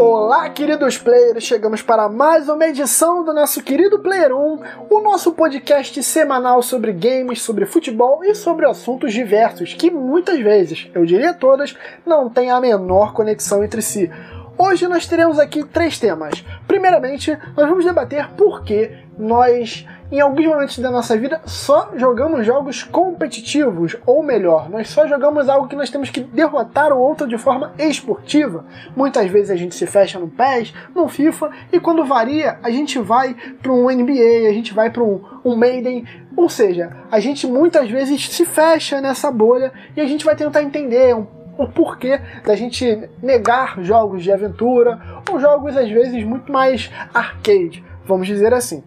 Olá, queridos players! Chegamos para mais uma edição do nosso querido Player 1, o nosso podcast semanal sobre games, sobre futebol e sobre assuntos diversos que muitas vezes, eu diria todas, não têm a menor conexão entre si. Hoje nós teremos aqui três temas. Primeiramente, nós vamos debater por que nós em alguns momentos da nossa vida só jogamos jogos competitivos, ou melhor, nós só jogamos algo que nós temos que derrotar o outro de forma esportiva. Muitas vezes a gente se fecha no PES, no FIFA, e quando varia, a gente vai para um NBA, a gente vai para um, um Maiden, ou seja, a gente muitas vezes se fecha nessa bolha e a gente vai tentar entender um o porquê da gente negar jogos de aventura ou jogos às vezes muito mais arcade, vamos dizer assim.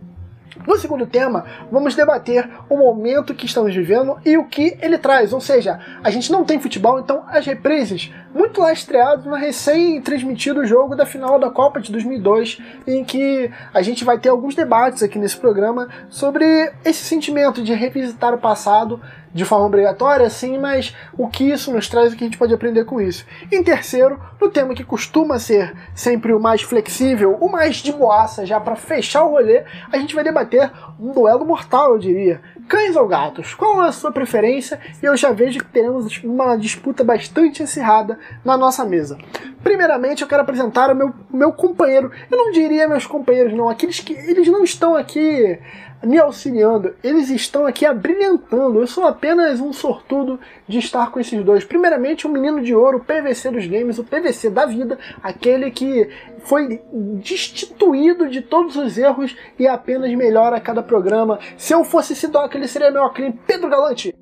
No segundo tema, vamos debater o momento que estamos vivendo e o que ele traz. Ou seja, a gente não tem futebol, então as reprises, muito lastreadas no recém-transmitido jogo da final da Copa de 2002, em que a gente vai ter alguns debates aqui nesse programa sobre esse sentimento de revisitar o passado de forma obrigatória, sim, mas o que isso nos traz e o que a gente pode aprender com isso. Em terceiro, no tema que costuma ser sempre o mais flexível, o mais de boaça, já para fechar o rolê, a gente vai debater um duelo mortal, eu diria. Cães ou gatos? Qual é a sua preferência? E eu já vejo que teremos uma disputa bastante acirrada na nossa mesa. Primeiramente, eu quero apresentar o meu, meu companheiro. Eu não diria meus companheiros, não. Aqueles que eles não estão aqui me auxiliando, eles estão aqui abrilhantando. Eu sou apenas um sortudo de estar com esses dois. Primeiramente, o um menino de ouro, o PVC dos games, o PVC da vida, aquele que foi destituído de todos os erros e apenas melhora a cada programa. Se eu fosse esse doc, ele seria meu crime. Pedro Galante.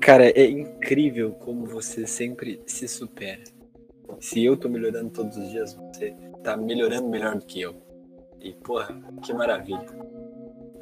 Cara, é incrível como você sempre se supera. Se eu tô melhorando todos os dias, você tá melhorando melhor do que eu. E, porra, que maravilha.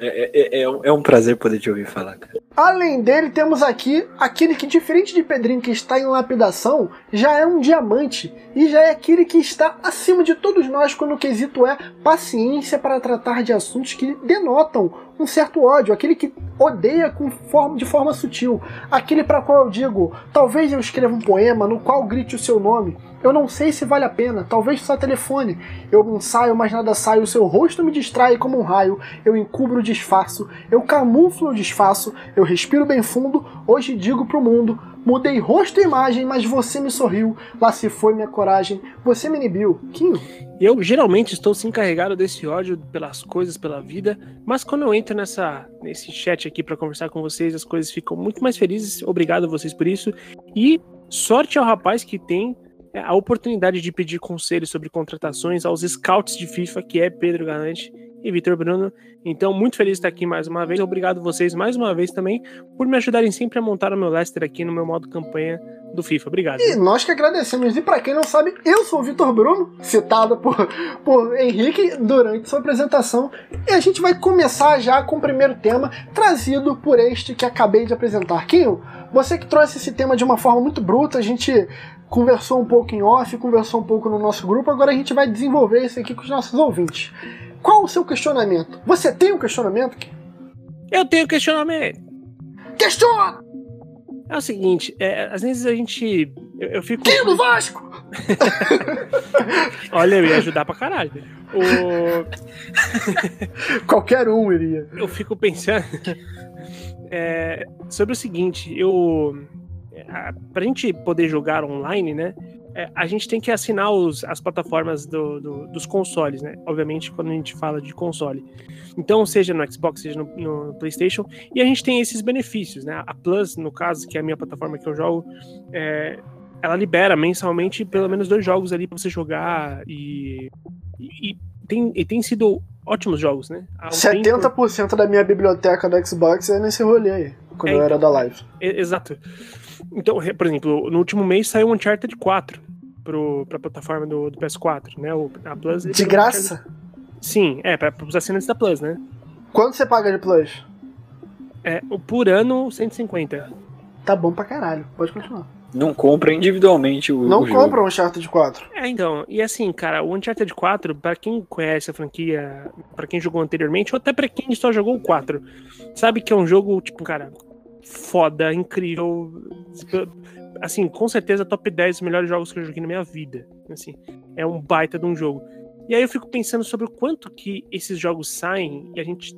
É, é, é, é, um prazer poder te ouvir falar, cara. Além dele, temos aqui aquele que, diferente de Pedrinho que está em lapidação, já é um diamante e já é aquele que está acima de todos nós quando o quesito é paciência para tratar de assuntos que denotam um certo ódio, aquele que odeia forma, de forma sutil, aquele para qual eu digo, talvez eu escreva um poema no qual grite o seu nome, eu não sei se vale a pena, talvez só telefone. Eu não saio, mas nada sai, o seu rosto me distrai como um raio. Eu encubro o disfarço, eu camuflo o disfarço, eu respiro bem fundo. Hoje digo pro mundo: mudei rosto e imagem, mas você me sorriu. Lá se foi minha coragem, você me inibiu. Kinho. Eu geralmente estou se encarregado desse ódio pelas coisas, pela vida, mas quando eu entro nessa, nesse chat aqui para conversar com vocês, as coisas ficam muito mais felizes. Obrigado a vocês por isso. E sorte ao rapaz que tem a oportunidade de pedir conselhos sobre contratações aos scouts de FIFA, que é Pedro Galante e Vitor Bruno. Então, muito feliz de estar aqui mais uma vez. Obrigado vocês mais uma vez também por me ajudarem sempre a montar o meu Leicester aqui no meu modo campanha do FIFA. Obrigado. E nós que agradecemos. E para quem não sabe, eu sou o Vitor Bruno, citado por, por Henrique durante sua apresentação. E a gente vai começar já com o primeiro tema, trazido por este que acabei de apresentar. Kinho, você que trouxe esse tema de uma forma muito bruta, a gente conversou um pouco em off, conversou um pouco no nosso grupo, agora a gente vai desenvolver isso aqui com os nossos ouvintes. Qual o seu questionamento? Você tem um questionamento? Eu tenho questionamento. Questiona! É o seguinte, é, às vezes a gente. Eu, eu fico. Quem do Vasco? Olha, eu ia ajudar pra caralho. O... Qualquer um iria. Eu fico pensando é, sobre o seguinte, eu para a gente poder jogar online, né? É, a gente tem que assinar os, as plataformas do, do, dos consoles, né? Obviamente, quando a gente fala de console. Então, seja no Xbox, seja no, no, PlayStation, e a gente tem esses benefícios, né? A Plus, no caso, que é a minha plataforma que eu jogo, é, ela libera mensalmente pelo menos dois jogos ali para você jogar e, e, tem, e tem sido ótimos jogos, né? Um 70% tempo... da minha biblioteca do Xbox é nesse rolê aí, quando é, eu era então, da live. exato. Então, por exemplo, no último mês saiu Uncharted 4 pro, pra plataforma do, do PS4, né? O, a Plus. De graça? Sim, é, para os assinantes da Plus, né? Quanto você paga de Plus? É, por ano, 150. Tá bom pra caralho, pode continuar. Não compra individualmente o Não o compra o Uncharted 4. É, então, e assim, cara, o Uncharted 4, pra quem conhece a franquia, pra quem jogou anteriormente, ou até pra quem só jogou o 4, sabe que é um jogo, tipo, cara, foda, incrível. Assim, com certeza top 10 melhores jogos que eu joguei na minha vida. Assim, é um baita de um jogo. E aí eu fico pensando sobre o quanto que esses jogos saem e a gente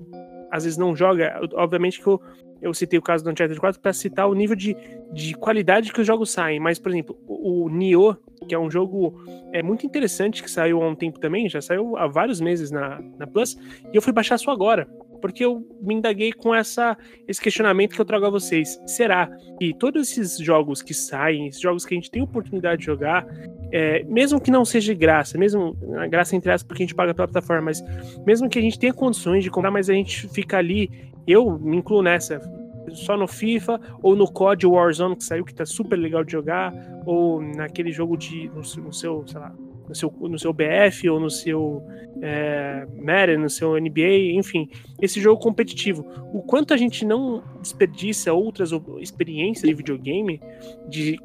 às vezes não joga. Obviamente que eu, eu citei o caso do Uncharted 4 para citar o nível de, de qualidade que os jogos saem. Mas, por exemplo, o, o Nioh, que é um jogo é muito interessante que saiu há um tempo também, já saiu há vários meses na, na Plus, e eu fui baixar só agora porque eu me indaguei com essa, esse questionamento que eu trago a vocês. Será que todos esses jogos que saem, esses jogos que a gente tem oportunidade de jogar, é, mesmo que não seja de graça, mesmo a graça entre aspas porque a gente paga pela plataforma, mas mesmo que a gente tenha condições de comprar, mas a gente fica ali, eu me incluo nessa, só no FIFA ou no COD Warzone que saiu, que tá super legal de jogar, ou naquele jogo de no, seu, sei lá, no seu, no seu BF ou no seu é, Madden, no seu NBA, enfim, esse jogo competitivo. O quanto a gente não desperdiça outras experiências de videogame, de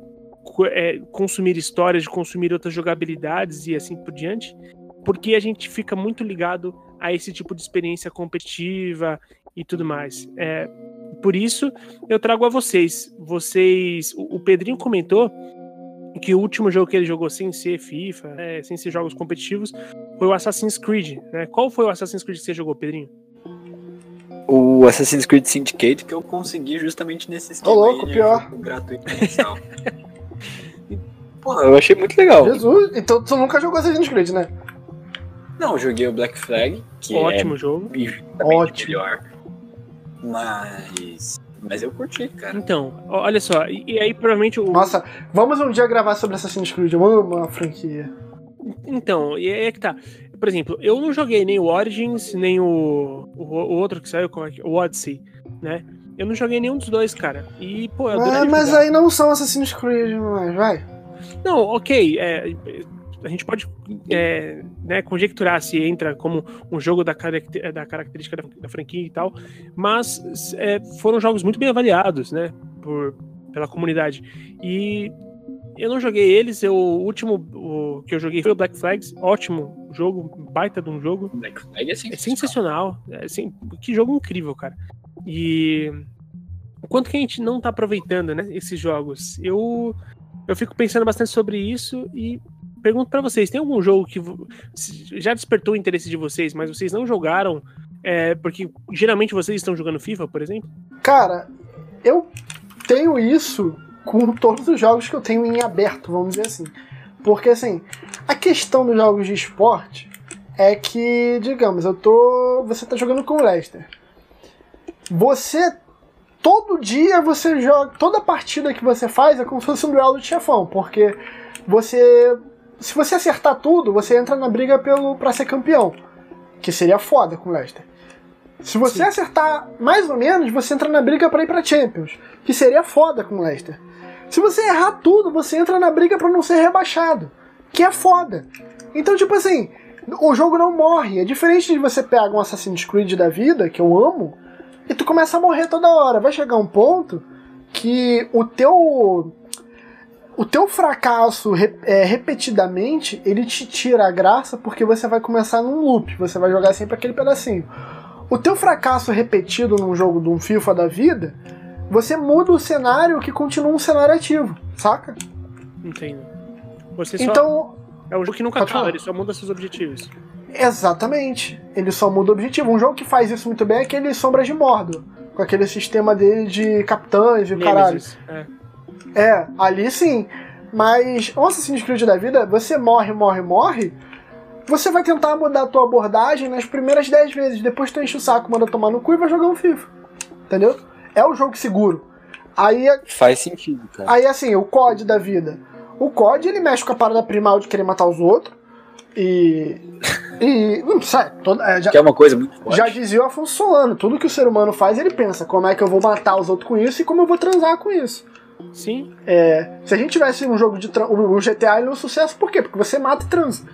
é, consumir histórias, de consumir outras jogabilidades e assim por diante, porque a gente fica muito ligado a esse tipo de experiência competitiva e tudo mais. É, por isso, eu trago a vocês. Vocês, o Pedrinho comentou que o último jogo que ele jogou sem ser FIFA, né, sem ser jogos competitivos, foi o Assassin's Creed. Né? Qual foi o Assassin's Creed que você jogou, Pedrinho? O Assassin's Creed Syndicate que eu consegui justamente nesse esquema Ô, louco, pior. gratuito mensal. Porra, eu achei muito legal. Jesus, então tu nunca jogou Assassin's Creed, né? Não, eu joguei o Black Flag, que Ótimo é jogo. Ótimo. melhor. Mas mas eu curti, cara. Então, olha só, e, e aí provavelmente o. Nossa, vamos um dia gravar sobre Assassin's Creed, eu amo a franquia. Então, e aí é que tá. Por exemplo, eu não joguei nem o Origins, nem o, o, o outro que saiu, como é que, o Odyssey, né? Eu não joguei nenhum dos dois, cara. E, pô, eu ah, Mas aí não são Assassin's Creed, mas vai. Não, ok. É, a gente pode é, né, conjecturar se entra como um jogo da, da característica da, da, franquia e tal, mas é, foram jogos muito bem avaliados, né, por, pela comunidade. E eu não joguei eles, eu, o último o, que eu joguei foi o Black Flags, ótimo jogo, baita de um jogo. Black Flag é sensacional. É sensacional, assim, que jogo incrível, cara. E o quanto que a gente não tá aproveitando, né, esses jogos. Eu eu fico pensando bastante sobre isso e pergunto para vocês: tem algum jogo que já despertou o interesse de vocês, mas vocês não jogaram? É, porque geralmente vocês estão jogando FIFA, por exemplo? Cara, eu tenho isso com todos os jogos que eu tenho em aberto, vamos dizer assim. Porque assim, a questão dos jogos de esporte é que, digamos, eu tô. Você tá jogando com o Leicester. Você. Todo dia você joga. Toda partida que você faz é como se fosse um duelo de chefão, porque você se você acertar tudo, você entra na briga pelo para ser campeão, que seria foda com o Leicester. Se você Sim. acertar mais ou menos, você entra na briga para ir para Champions, que seria foda com o Leicester. Se você errar tudo, você entra na briga para não ser rebaixado, que é foda. Então, tipo assim, o jogo não morre. É diferente de você pegar um Assassin's Creed da vida, que eu amo, e tu começa a morrer toda hora. Vai chegar um ponto que o teu o teu fracasso é, repetidamente, ele te tira a graça porque você vai começar num loop, você vai jogar sempre aquele pedacinho. O teu fracasso repetido num jogo de um FIFA da vida, você muda o cenário que continua um cenário ativo, saca? Entendo. Você então, só... É um jogo que nunca acaba, ele só muda seus objetivos. Exatamente. Ele só muda o objetivo. Um jogo que faz isso muito bem é aquele Sombras de Mordo, com aquele sistema dele de capitães e o caralho. É. É, ali sim. Mas o Assassin's Creed da vida, você morre, morre, morre. Você vai tentar mudar a tua abordagem nas primeiras 10 vezes. Depois tu enche o saco, manda tomar no cu e vai jogar um FIFA. Entendeu? É o jogo seguro. Aí. Faz sentido, cara. Aí assim, o COD da vida. O COD ele mexe com a parada primal de querer matar os outros. E. E. Não sai. Toda, é, já, que é uma coisa muito forte. Já dizia o Afonso Solano: tudo que o ser humano faz, ele pensa como é que eu vou matar os outros com isso e como eu vou transar com isso. Sim. É, se a gente tivesse um jogo de. O GTA ele é um sucesso, por quê? Porque você mata e transa.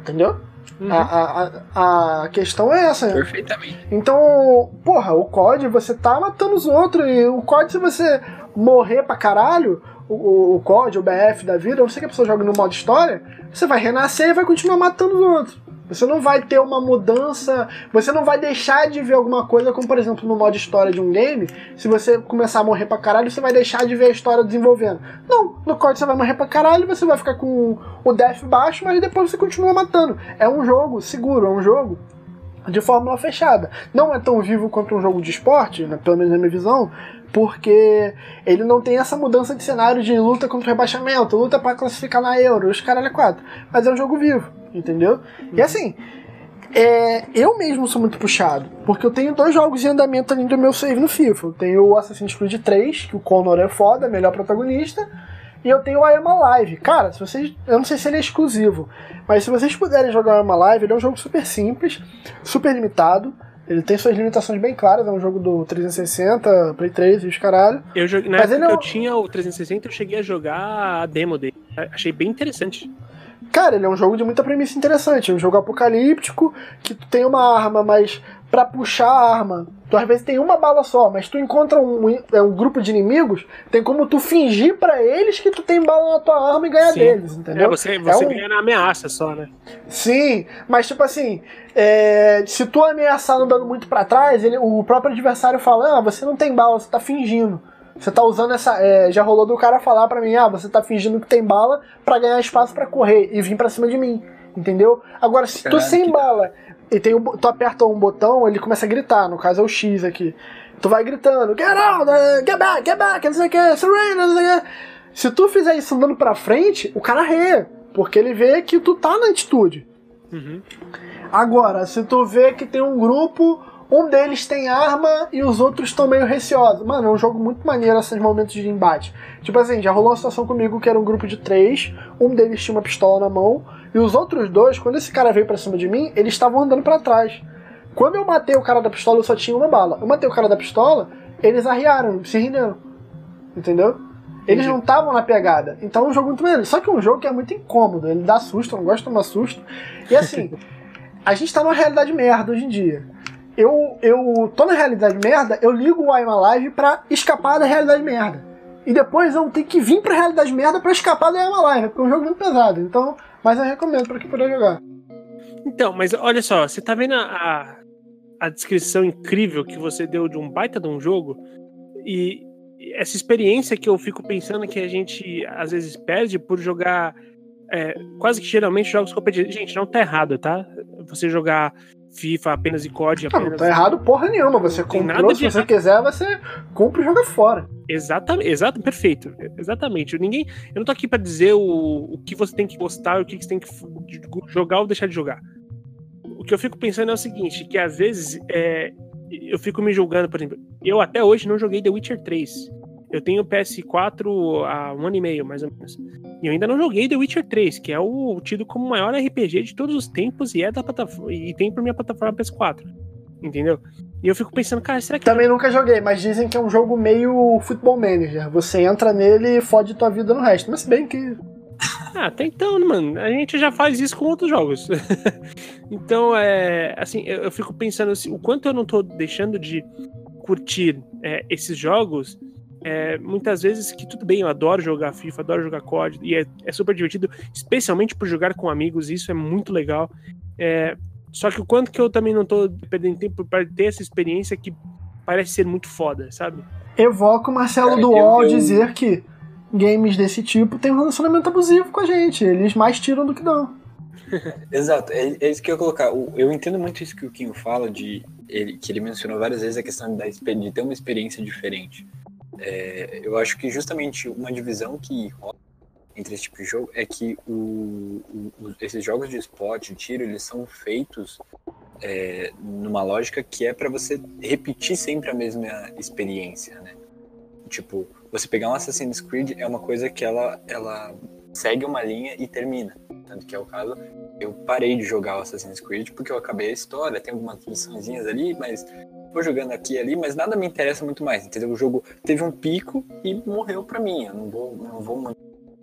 Entendeu? Uhum. A, a, a questão é essa. Perfeitamente. Então, porra, o COD você tá matando os outros. E o COD, se você morrer pra caralho, o, o COD, o BF da vida, não sei que a pessoa joga no modo história, você vai renascer e vai continuar matando os outros. Você não vai ter uma mudança, você não vai deixar de ver alguma coisa, como por exemplo no modo história de um game, se você começar a morrer pra caralho, você vai deixar de ver a história desenvolvendo. Não, no COD você vai morrer pra caralho, você vai ficar com o death baixo, mas depois você continua matando. É um jogo seguro, é um jogo de fórmula fechada. Não é tão vivo quanto um jogo de esporte, né, pelo menos na minha visão, porque ele não tem essa mudança de cenário de luta contra o rebaixamento, luta para classificar na Euro, os caralho é quatro. Mas é um jogo vivo, entendeu? E assim, é, eu mesmo sou muito puxado, porque eu tenho dois jogos em andamento ali do meu save no FIFA. Eu tenho o Assassin's Creed 3, que o Connor é foda, melhor protagonista, e eu tenho o I Am Alive. Cara, se vocês. Eu não sei se ele é exclusivo, mas se vocês puderem jogar o I Am Alive, ele é um jogo super simples, super limitado. Ele tem suas limitações bem claras, é um jogo do 360, Play 3 e os caralho. Eu joguei, na Mas época que é eu tinha o 360, eu cheguei a jogar a demo dele. Achei bem interessante. Cara, ele é um jogo de muita premissa interessante. É um jogo apocalíptico, que tu tem uma arma, mas para puxar a arma, tu às vezes tem uma bala só, mas tu encontra um, é um grupo de inimigos, tem como tu fingir para eles que tu tem bala na tua arma e ganhar Sim. deles, entendeu? É, você, você é um... ganha na ameaça só, né? Sim, mas tipo assim, é, se tu ameaçar andando muito para trás, ele, o próprio adversário fala, ah, você não tem bala, você tá fingindo. Você tá usando essa. É, já rolou do cara falar para mim, ah, você tá fingindo que tem bala para ganhar espaço para correr e vir para cima de mim. Entendeu? Agora, se tu sem bala e tem um, tu aperta um botão, ele começa a gritar, no caso é o X aqui. Tu vai gritando, get out, uh, get back, get back, não sei o que, surrender, não sei o que. Se tu fizer isso andando pra frente, o cara rê, porque ele vê que tu tá na atitude. Uhum. Agora, se tu vê que tem um grupo um deles tem arma e os outros estão meio receosos. Mano, é um jogo muito maneiro esses momentos de embate. Tipo assim, já rolou uma situação comigo que era um grupo de três, um deles tinha uma pistola na mão, e os outros dois, quando esse cara veio pra cima de mim, eles estavam andando para trás. Quando eu matei o cara da pistola, eu só tinha uma bala. Eu matei o cara da pistola, eles arriaram, se renderam. Entendeu? Eles Entendi. não estavam na pegada. Então é um jogo muito maneiro. Só que é um jogo que é muito incômodo. Ele dá susto, eu não gosto de tomar susto. E assim, a gente tá numa realidade merda hoje em dia eu, eu tô na realidade merda, eu ligo o I'm Alive pra escapar da realidade merda. E depois eu tenho que vir pra realidade merda pra escapar da I'm Alive, porque é um jogo muito pesado. Então, mas eu recomendo pra quem puder jogar. Então, mas olha só, você tá vendo a, a descrição incrível que você deu de um baita de um jogo? E essa experiência que eu fico pensando que a gente às vezes perde por jogar é, quase que geralmente jogos competitivos. Gente, não tá errado, tá? Você jogar FIFA apenas e COD apenas. Não, tá errado porra nenhuma. Você comprou, se você quiser, você compra e joga fora. Exatamente, exato, perfeito. Exatamente. Ninguém, eu não tô aqui para dizer o, o que você tem que gostar, o que você tem que jogar ou deixar de jogar. O que eu fico pensando é o seguinte, que às vezes é, eu fico me julgando, por exemplo, eu até hoje não joguei The Witcher 3. Eu tenho PS4 há um ano e meio, mais ou menos. E eu ainda não joguei The Witcher 3, que é o tido como o maior RPG de todos os tempos e é da plataforma e tem pra minha plataforma PS4. Entendeu? E eu fico pensando, cara, será que. Também eu... nunca joguei, mas dizem que é um jogo meio futebol manager. Você entra nele e fode tua vida no resto. Mas se bem que. Ah, até então, mano, a gente já faz isso com outros jogos. então, é. Assim, eu, eu fico pensando assim, o quanto eu não tô deixando de curtir é, esses jogos é, muitas vezes que tudo bem, eu adoro jogar FIFA, adoro jogar COD, e é, é super divertido, especialmente por jogar com amigos, isso é muito legal. É, só que o quanto que eu também não tô perdendo tempo para ter essa experiência que parece ser muito foda, sabe? Evoca o Marcelo Cara, do UOL eu... dizer que games desse tipo tem um relacionamento abusivo com a gente, eles mais tiram do que dão. Exato, é, é, isso que eu ia colocar. Eu entendo muito isso que o Kim fala, de ele, que ele mencionou várias vezes a questão da, de ter uma experiência diferente. É, eu acho que justamente uma divisão que rola entre esse tipo de jogo é que o, o, esses jogos de esporte, de tiro, eles são feitos é, numa lógica que é para você repetir sempre a mesma experiência, né? Tipo, você pegar um Assassin's Creed é uma coisa que ela, ela segue uma linha e termina. Tanto que é o caso, eu parei de jogar o Assassin's Creed porque eu acabei a história, tem algumas missãozinhas ali, mas vou jogando aqui e ali, mas nada me interessa muito mais, entendeu? O jogo teve um pico e morreu pra mim, eu não vou, não vou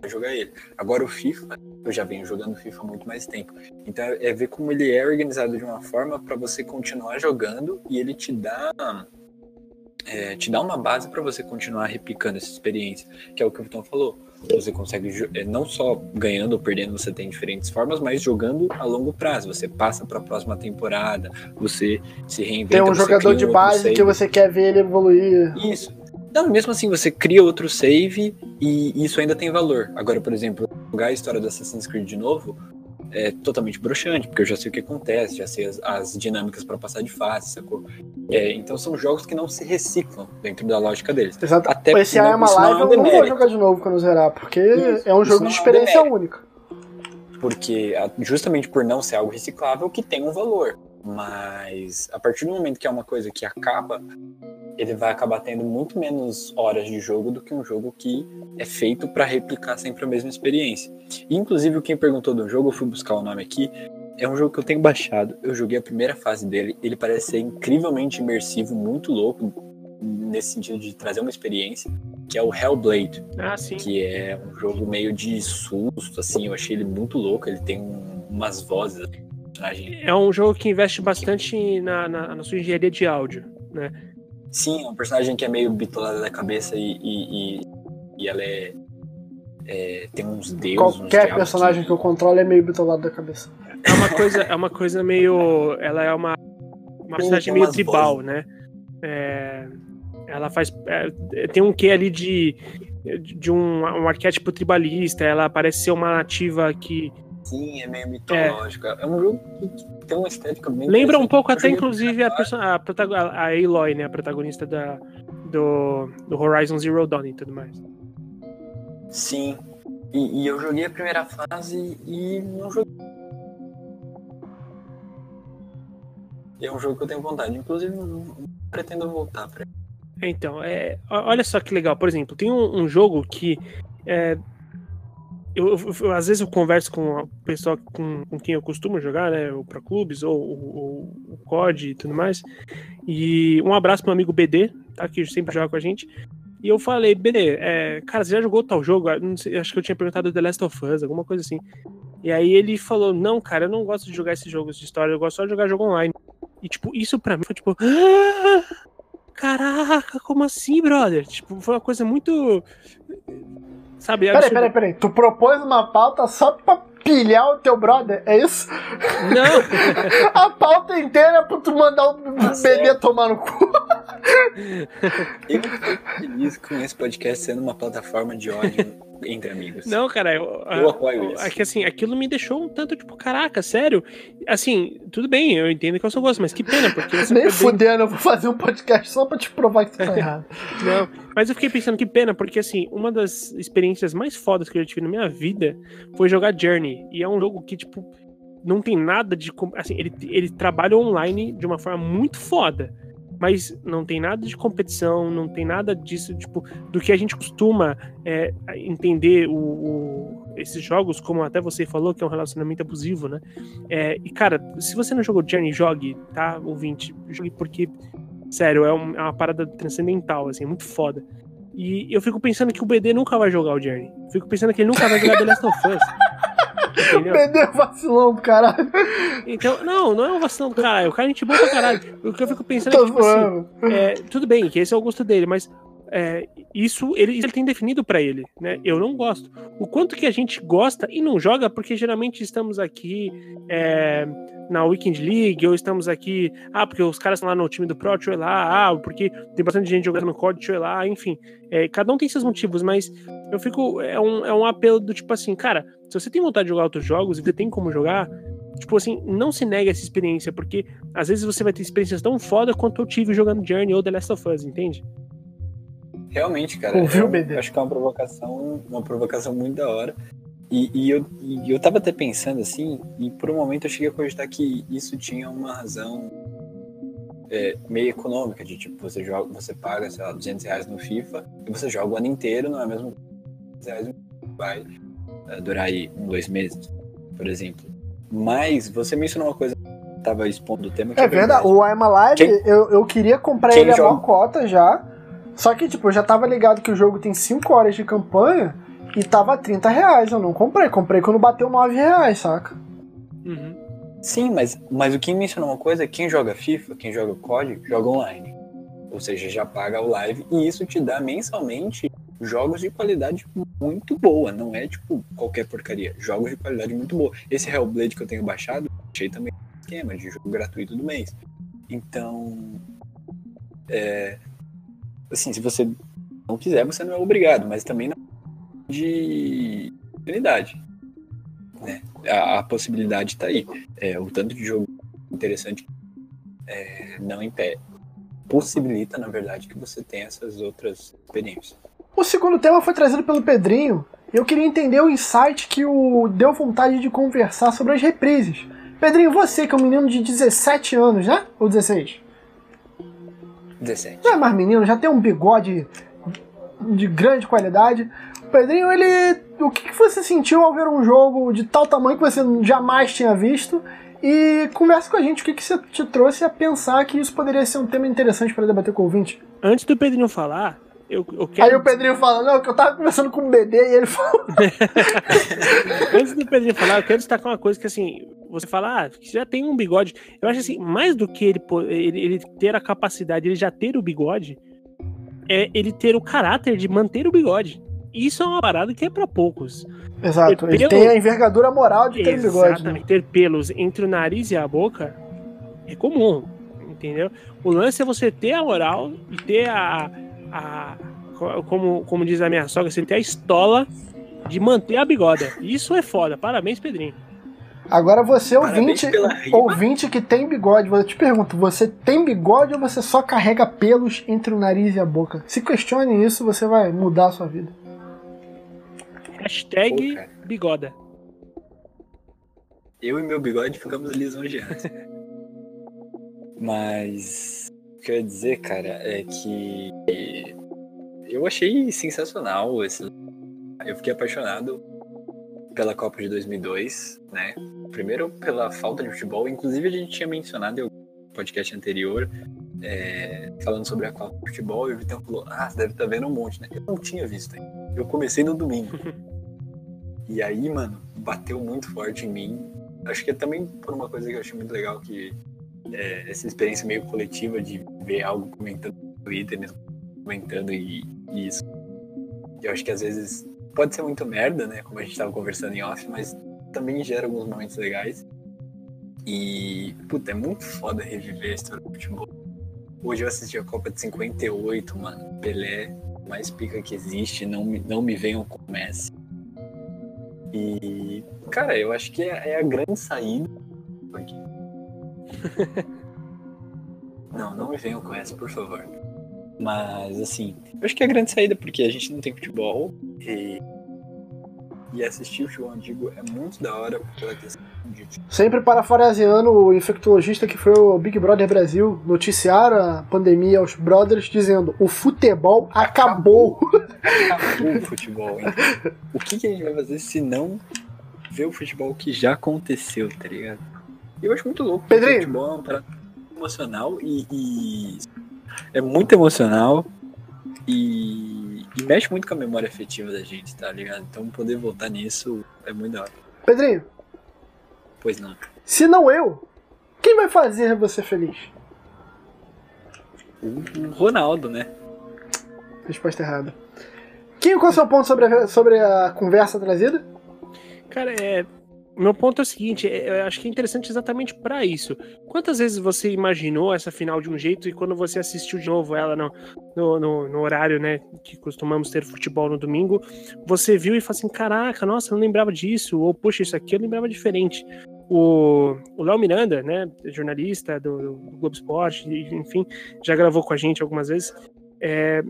jogar ele. Agora o FIFA, eu já venho jogando FIFA há muito mais tempo. Então é ver como ele é organizado de uma forma para você continuar jogando e ele te dá é, te dá uma base para você continuar replicando essa experiência, que é o que o Vitão falou. Você consegue é, não só ganhando ou perdendo, você tem diferentes formas, mas jogando a longo prazo. Você passa para a próxima temporada, você se reinventa. Tem um jogador de base que você quer ver ele evoluir. Isso. Não, mesmo assim, você cria outro save e isso ainda tem valor. Agora, por exemplo, jogar a história do Assassin's Creed de novo, é totalmente broxante, porque eu já sei o que acontece, já sei as, as dinâmicas para passar de fase, sacou? É, então são jogos que não se reciclam dentro da lógica deles. Exato. Até Esse é uma live eu não vou jogar de novo quando zerar, porque isso, é um jogo de é experiência é única. Porque justamente por não ser algo reciclável que tem um valor. Mas a partir do momento que é uma coisa que acaba, ele vai acabar tendo muito menos horas de jogo do que um jogo que é feito para replicar sempre a mesma experiência. E, inclusive, quem perguntou do jogo, eu fui buscar o nome aqui. É um jogo que eu tenho baixado. Eu joguei a primeira fase dele. Ele parece ser incrivelmente imersivo, muito louco, nesse sentido de trazer uma experiência, que é o Hellblade. Ah, sim. Que é um jogo meio de susto, assim. Eu achei ele muito louco. Ele tem um, umas vozes é um jogo que investe bastante na, na, na, sua engenharia de áudio, né? Sim, é um personagem que é meio bitolada da cabeça e, e, e, e ela é, é, tem uns deuses. Qualquer uns personagem que... que eu controlo é meio bitolado da cabeça. É uma coisa, é uma coisa meio. Ela é uma, uma personagem meio tribal, vozes. né? É, ela faz. É, tem um quê ali de, de um, um arquétipo tribalista. Ela parece ser uma nativa que Sim, é meio mitológico. É, é um jogo que tem uma estética bem Lembra um pouco até, inclusive, a, a, a Aloy, né? A protagonista da, do, do Horizon Zero Dawn e tudo mais. Sim. E, e eu joguei a primeira fase e não joguei. É um jogo que eu tenho vontade. Inclusive, não pretendo voltar pra Então, é, olha só que legal. Por exemplo, tem um, um jogo que é, eu, eu, às vezes eu converso com o pessoal com, com quem eu costumo jogar, né? O Pro Clubes ou, ou, o COD e tudo mais. E um abraço pro meu amigo BD, tá? Que sempre joga com a gente. E eu falei, BD, é, cara, você já jogou tal jogo? Sei, acho que eu tinha perguntado The Last of Us, alguma coisa assim. E aí ele falou, não, cara, eu não gosto de jogar esses jogos de história, eu gosto só de jogar jogo online. E, tipo, isso pra mim foi tipo. Ah, caraca, como assim, brother? Tipo, foi uma coisa muito Sabe? Peraí, peraí, peraí. Tu propôs uma pauta só pra pilhar o teu brother, é isso? Não! a pauta inteira é pra tu mandar o tá bebê tomar no cu. Eu fico feliz com esse podcast sendo uma plataforma de ódio entre amigos. Não, cara, eu, eu apoio isso. É que assim, aquilo me deixou um tanto, tipo, caraca, sério. Assim, tudo bem, eu entendo que eu sou gosto, mas que pena, porque. Nem fudendo, eu vou fazer um podcast só pra te provar que tu tá errado. Não, mas eu fiquei pensando que pena, porque assim, uma das experiências mais fodas que eu já tive na minha vida foi jogar Journey. E é um jogo que, tipo, não tem nada de. Assim, ele, ele trabalha online de uma forma muito foda mas não tem nada de competição, não tem nada disso, tipo, do que a gente costuma é, entender o, o, esses jogos, como até você falou, que é um relacionamento abusivo, né? É, e, cara, se você não jogou Journey, jogue, tá, ouvinte? Jogue porque, sério, é, um, é uma parada transcendental, assim, é muito foda. E eu fico pensando que o BD nunca vai jogar o Journey. Fico pensando que ele nunca vai jogar The Last of Us. Entendeu? Perdeu vacilão do caralho. Então, não, não é um vacilão do caralho. O cara é gente boa pra caralho. O que eu fico pensando é que, tipo, assim, é, tudo bem, que esse é o gosto dele, mas é, isso ele, ele tem definido para ele, né? Eu não gosto. O quanto que a gente gosta e não joga, porque geralmente estamos aqui é, na Weekend League, ou estamos aqui, ah, porque os caras estão lá no time do Pro, deixa eu lá, ah, porque tem bastante gente jogando no COD, deixa eu lá, enfim. É, cada um tem seus motivos, mas eu fico. É um, é um apelo do tipo assim, cara, se você tem vontade de jogar outros jogos e você tem como jogar, tipo assim, não se nega essa experiência, porque às vezes você vai ter experiências tão foda quanto eu tive jogando Journey ou The Last of Us, entende? Realmente, cara. Ouviu, eu, acho que é uma provocação, uma provocação muito da hora. E, e, eu, e eu tava até pensando assim, e por um momento eu cheguei a cogitar que isso tinha uma razão é, meio econômica, de tipo, você joga, você paga, sei lá, 200 reais no FIFA e você joga o ano inteiro, não é mesmo 200 reais vai é, durar aí um, dois meses, por exemplo. Mas você mencionou uma coisa que tava expondo o tema. é, é verdade, verdade, o I'm Alive, Quem... eu, eu queria comprar Quem ele joga... a maior cota já, só que, tipo, eu já tava ligado que o jogo tem 5 horas de campanha e tava 30 reais. Eu não comprei. Comprei quando bateu 9 reais, saca? Uhum. Sim, mas, mas o que mencionou uma coisa é quem joga FIFA, quem joga COD, joga online. Ou seja, já paga o live e isso te dá mensalmente jogos de qualidade muito boa. Não é tipo qualquer porcaria. Jogos de qualidade muito boa. Esse Hellblade que eu tenho baixado, achei também esquema de jogo gratuito do mês. Então, é, assim, se você não quiser, você não é obrigado, mas também não de oportunidade. Né? A, a possibilidade está aí. É, o tanto de jogo interessante é, não impede, possibilita, na verdade, que você tenha essas outras experiências. O segundo tema foi trazido pelo Pedrinho. Eu queria entender o insight que o deu vontade de conversar sobre as reprises. Pedrinho, você que é um menino de 17 anos, né? Ou 16? 17. Não é mais menino, já tem um bigode de grande qualidade. O Pedrinho, ele. O que você sentiu ao ver um jogo de tal tamanho que você jamais tinha visto? E conversa com a gente o que, que você te trouxe a pensar que isso poderia ser um tema interessante para debater com o ouvinte. Antes do Pedrinho falar, eu, eu quero... Aí o Pedrinho fala, não, que eu tava conversando com um bebê e ele falou. Antes do Pedrinho falar, eu quero destacar uma coisa que assim, você fala, ah, já tem um bigode. Eu acho assim, mais do que ele, ele, ele ter a capacidade, ele já ter o bigode, é ele ter o caráter de manter o bigode. Isso é uma parada que é para poucos. Exato, ter ele pelo... tem a envergadura moral de ter Exatamente, bigode. Né? Exatamente, ter pelos entre o nariz e a boca é comum, entendeu? O lance é você ter a moral e ter a, a como, como diz a minha sogra, você ter a estola de manter a bigoda. Isso é foda. Parabéns, Pedrinho. Agora você, ouvinte, ouvinte que tem bigode, eu te pergunto, você tem bigode ou você só carrega pelos entre o nariz e a boca? Se questione isso, você vai mudar a sua vida. Hashtag Pô, bigoda. Eu e meu bigode ficamos lisonjeados. Mas que eu ia dizer, cara, é que eu achei sensacional esse. Eu fiquei apaixonado pela Copa de 2002, né? Primeiro pela falta de futebol, inclusive a gente tinha mencionado em um podcast anterior, é, falando sobre a Copa de Futebol, e o Vitão falou: Ah, você deve estar tá vendo um monte, né? Eu não tinha visto. Eu comecei no domingo. e aí, mano, bateu muito forte em mim. Acho que é também por uma coisa que eu achei muito legal, que é, essa experiência meio coletiva de ver algo comentando no Twitter, mesmo comentando e, e isso. Eu acho que às vezes pode ser muito merda, né? Como a gente tava conversando em off, mas também gera alguns momentos legais. E, puta, é muito foda reviver a história do futebol. Hoje eu assisti a Copa de 58, mano. Pelé, mais pica que existe, não me, não me venham com Messi. E, cara, eu acho que é, é a grande saída. Porque... não, não me venham com essa, por favor. Mas, assim, eu acho que é a grande saída, porque a gente não tem futebol e, e assistir o futebol antigo é muito da hora pela questão de. Sempre parafraseando o infectologista que foi o Big Brother Brasil, noticiaram a pandemia aos brothers, dizendo: o futebol acabou. Acabou, o futebol, hein? O que, que a gente vai fazer se não ver o futebol que já aconteceu, tá ligado? Eu acho muito louco. Pedrinho. Futebol é um prato emocional e, e é muito emocional e, e, mexe muito com a memória afetiva da gente, tá ligado? Então poder voltar nisso é muito da hora. Pedrinho. Pois não. Se não eu, quem vai fazer você feliz? O Ronaldo, né? Resposta errada. Quem, qual é o seu ponto sobre a, sobre a conversa trazida? Cara, é, meu ponto é o seguinte, é, eu acho que é interessante exatamente para isso. Quantas vezes você imaginou essa final de um jeito e quando você assistiu de novo ela no, no, no, no horário, né, que costumamos ter futebol no domingo, você viu e falou assim, caraca, nossa, eu não lembrava disso, ou poxa, isso aqui eu lembrava diferente. O Léo Miranda, né, jornalista do, do Globo Esporte, enfim, já gravou com a gente algumas vezes, é,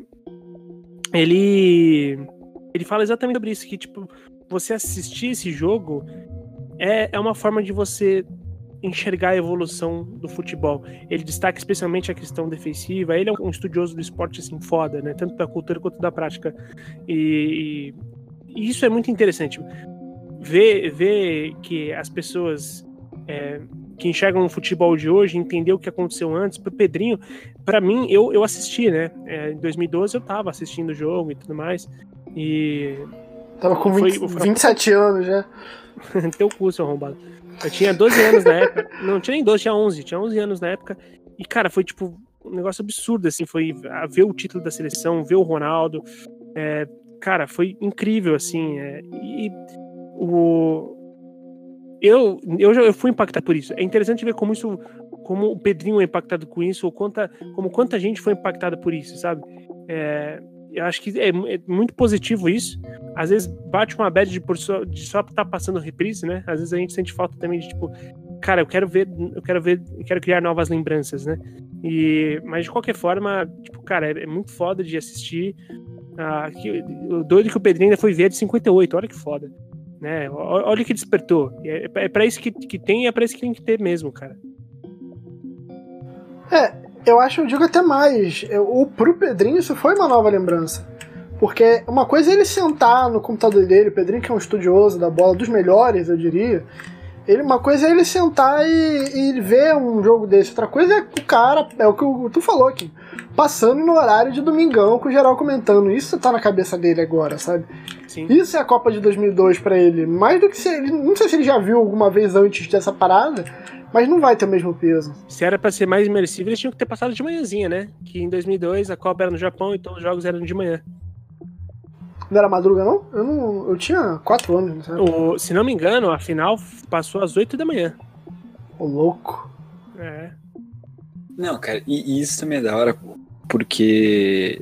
ele, ele fala exatamente sobre isso, que tipo, você assistir esse jogo é, é uma forma de você enxergar a evolução do futebol. Ele destaca especialmente a questão defensiva. Ele é um estudioso do esporte assim foda, né? Tanto da cultura quanto da prática. E, e isso é muito interessante. Ver, ver que as pessoas é, que enxergam o futebol de hoje entender o que aconteceu antes. Pro Pedrinho, para mim, eu, eu assisti, né? É, em 2012 eu tava assistindo o jogo e tudo mais. E. Tava com 20, foi, 27 anos já. Teu cu, seu arrombado. Eu tinha 12 anos na época. Não tinha nem 12, tinha 11. Tinha 11 anos na época. E, cara, foi tipo um negócio absurdo, assim, foi ver o título da seleção, ver o Ronaldo. É, cara, foi incrível, assim. É, e o. Eu, eu já eu fui impactado por isso. É interessante ver como isso, como o Pedrinho é impactado com isso, ou quanta, como quanta gente foi impactada por isso, sabe? É, eu acho que é, é, muito positivo isso. Às vezes bate uma bad de, por só, de só estar tá passando reprise, né? Às vezes a gente sente falta também de tipo, cara, eu quero ver, eu quero ver, eu quero criar novas lembranças, né? E, mas de qualquer forma, tipo, cara, é, é muito foda de assistir. Ah, que, o doido que o Pedrinho ainda foi ver de 58, olha que foda. Né? Olha que despertou. É, é para isso que, que tem e é pra isso que tem que ter mesmo, cara. É, eu acho, eu digo até mais. Eu, o, pro Pedrinho isso foi uma nova lembrança. Porque uma coisa é ele sentar no computador dele, o Pedrinho que é um estudioso da bola, dos melhores, eu diria, ele, uma coisa é ele sentar e, e, ver um jogo desse. Outra coisa é o cara, é o que tu falou aqui, passando no horário de domingão com o geral comentando. Isso tá na cabeça dele agora, sabe? Sim. Isso é a Copa de 2002 para ele. Mais do que se ele. Não sei se ele já viu alguma vez antes dessa parada, mas não vai ter o mesmo peso. Se era para ser mais imersivo, eles tinham que ter passado de manhãzinha, né? Que em 2002 a Copa era no Japão, então os jogos eram de manhã. Não era madruga, não? Eu, não, eu tinha 4 anos. O, se não me engano, a final passou às 8 da manhã. Ô, louco. É. Não, cara, e, e isso também é da hora, porque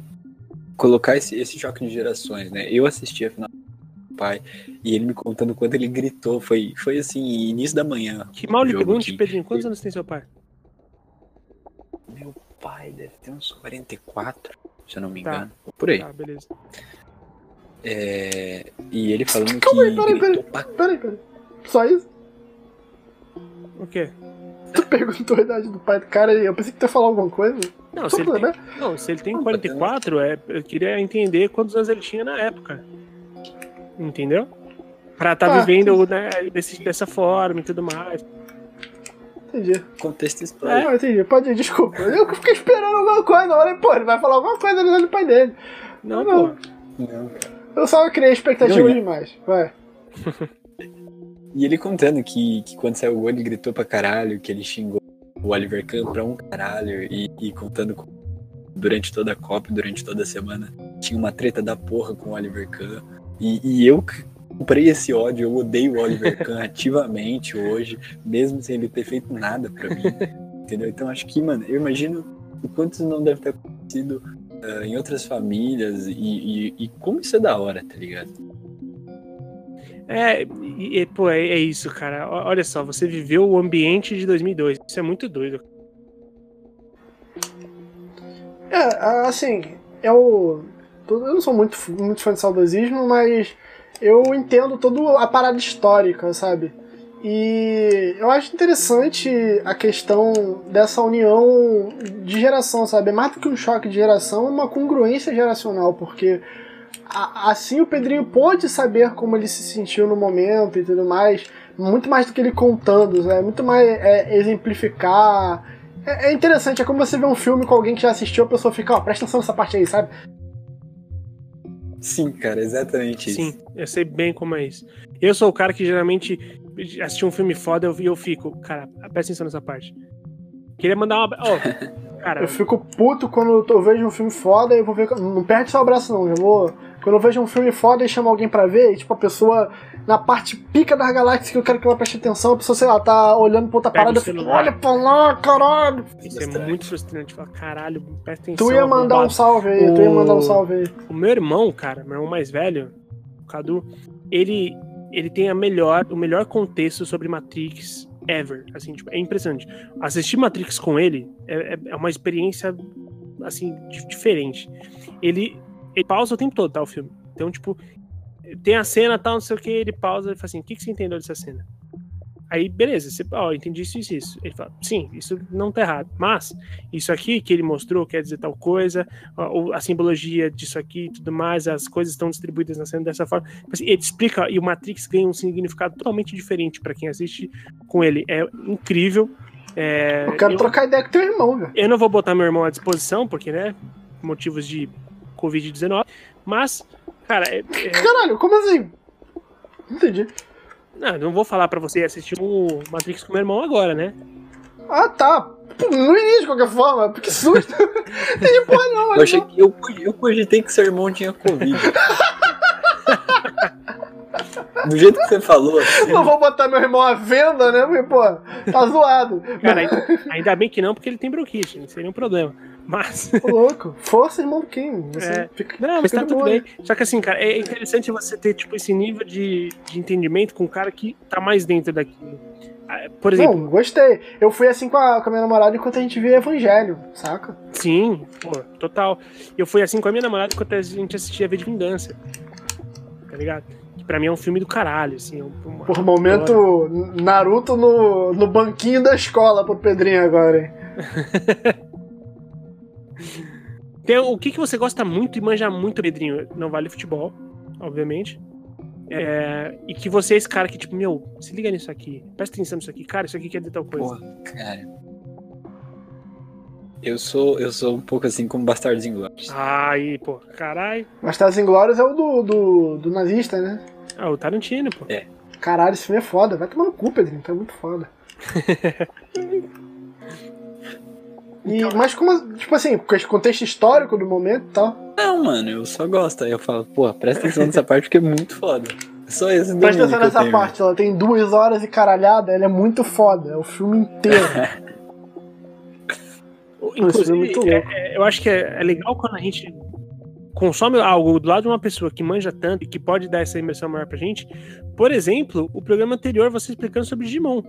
colocar esse, esse choque de gerações, né? Eu assisti a final do pai e ele me contando quanto ele gritou. Foi, foi assim, início da manhã. Que mal lhe pergunte, que... Pedrinho, quantos anos tem seu pai? Meu pai deve ter uns 44, se eu não me tá. engano. Por aí. Tá, beleza. É, e ele falando Calma que. Aí, peraí, peraí, peraí, peraí. Só isso? O quê? Tu perguntou a idade do pai do cara e eu pensei que tu ia falar alguma coisa. Não, se ele, tem, não se ele tem 44, é, eu queria entender quantos anos ele tinha na época. Entendeu? Pra estar tá ah, vivendo né, desse, dessa forma e tudo mais. Entendi. Contexto histórico. É, ah, entendi. Pode ir, desculpa. Eu fiquei esperando alguma coisa na hora, pô, ele vai falar alguma coisa ali do pai dele. Não, não. Pô. Não. Eu só criei expectativa não, demais. Vai. e ele contando que, que quando saiu o gol ele gritou pra caralho, que ele xingou o Oliver Kahn pra um caralho e, e contando com, durante toda a Copa, durante toda a semana, tinha uma treta da porra com o Oliver Kahn. E, e eu comprei esse ódio, eu odeio o Oliver Kahn ativamente hoje, mesmo sem ele ter feito nada pra mim. Entendeu? Então acho que, mano, eu imagino o quanto isso não deve ter acontecido uh, em outras famílias e, e, e, como isso é da hora, tá ligado? É, e, pô, é, é, isso, cara. Olha só, você viveu o ambiente de 2002. Isso é muito doido. É, assim, eu, eu não sou muito, muito fã de saudosismo, mas eu entendo toda a parada histórica, sabe? E eu acho interessante a questão dessa união de geração, sabe? Mais do que um choque de geração, é uma congruência geracional, porque assim o Pedrinho pode saber como ele se sentiu no momento e tudo mais, muito mais do que ele contando, sabe? muito mais é, exemplificar. É, é, interessante, é como você vê um filme com alguém que já assistiu, a pessoa fica, ó, oh, presta atenção nessa parte aí, sabe? Sim, cara, exatamente isso. Sim, eu sei bem como é isso. Eu sou o cara que geralmente assistir um filme foda e eu, fico, cara, presta atenção nessa parte. Queria mandar uma. Oh, cara. eu fico puto quando eu vejo um filme foda e eu vou ver. Não perde seu abraço, não. Eu vou. Quando eu vejo um filme foda e chamo alguém pra ver, e, tipo, a pessoa na parte pica das galáxias que eu quero que ela preste atenção, a pessoa, sei lá, tá olhando pra outra Pega parada e fica, olha pra lá, caralho. Isso é muito frustrante. Fala, caralho, presta atenção. Tu ia mandar um salve aí, o... tu ia mandar um salve aí. O meu irmão, cara, meu irmão mais velho, o Cadu, ele ele tem a melhor, o melhor contexto sobre Matrix ever. Assim, tipo, é impressionante. Assistir Matrix com ele é, é, é uma experiência assim diferente. Ele, ele pausa o tempo todo, tá, o filme. Então, tipo, tem a cena, tal, não sei o que, ele pausa e fala assim: o que, que você entendeu dessa cena? Aí, beleza, você, ó, entendi isso, isso, isso. Ele fala, sim, isso não tá errado. Mas, isso aqui que ele mostrou quer dizer tal coisa, a, a simbologia disso aqui e tudo mais, as coisas estão distribuídas na cena dessa forma. Tipo assim, ele explica, e o Matrix ganha um significado totalmente diferente para quem assiste com ele. É incrível. É, eu quero eu, trocar ideia com teu irmão, velho. Eu não vou botar meu irmão à disposição, porque, né, motivos de Covid-19, mas, cara. É, é... Caralho, como assim? Entendi. Não, não vou falar para você assistir o Matrix com meu irmão agora, né? Ah, tá. No início, de qualquer forma, porque susto. Entendi porra não. Eu, achei que eu, eu cogitei que seu irmão tinha Covid. Do jeito que você falou. Assim, Não vou botar meu irmão à venda, né? Porque, pô, tá zoado. Cara, ainda, ainda bem que não, porque ele tem bronquite, não seria um problema. Mas. Ô, louco. Força, irmão do Kim. Você É. fica, Não, mas fica tá tudo boa. bem. Só que assim, cara, é interessante você ter, tipo, esse nível de, de entendimento com um cara que tá mais dentro daquilo. Ah, Por exemplo, Não, gostei. Eu fui assim com a, com a minha namorada enquanto a gente via Evangelho, saca? sim, pô, total. Eu fui assim com a minha namorada enquanto a gente assistia V de Vingança. Tá ligado? Que pra mim é um filme do caralho, assim. é um- Por momento, Naruto no, no banquinho da escola pro Pedrinho agora, hein? Tem, o que, que você gosta muito e manja muito, Pedrinho? Não vale futebol, obviamente. É, e que você é esse cara que, tipo, meu, se liga nisso aqui, presta atenção nisso aqui, cara, isso aqui quer dizer tal coisa. Porra, cara. Eu sou, eu sou um pouco assim como Bastardos Inglórios. Aí, pô, caralho. Bastardos Inglórios é o do, do, do nazista, né? Ah, o Tarantino, pô. Caralho, esse filme é foda. Vai tomar no cu, Pedrinho. Tá muito foda. E, mas como, tipo assim, com esse contexto histórico do momento e tal. Não, mano, eu só gosto. Aí eu falo, pô, presta atenção nessa parte porque é muito foda. Só esse Presta atenção nessa tenho. parte, ela tem duas horas e caralhada, ela é muito foda. É o filme inteiro. Isso é muito Inclusive, louco. é- é- eu acho que é, é legal quando a gente consome algo do lado de uma pessoa que manja tanto e que pode dar essa imersão maior pra gente. Por exemplo, o programa anterior, você explicando sobre Digimon.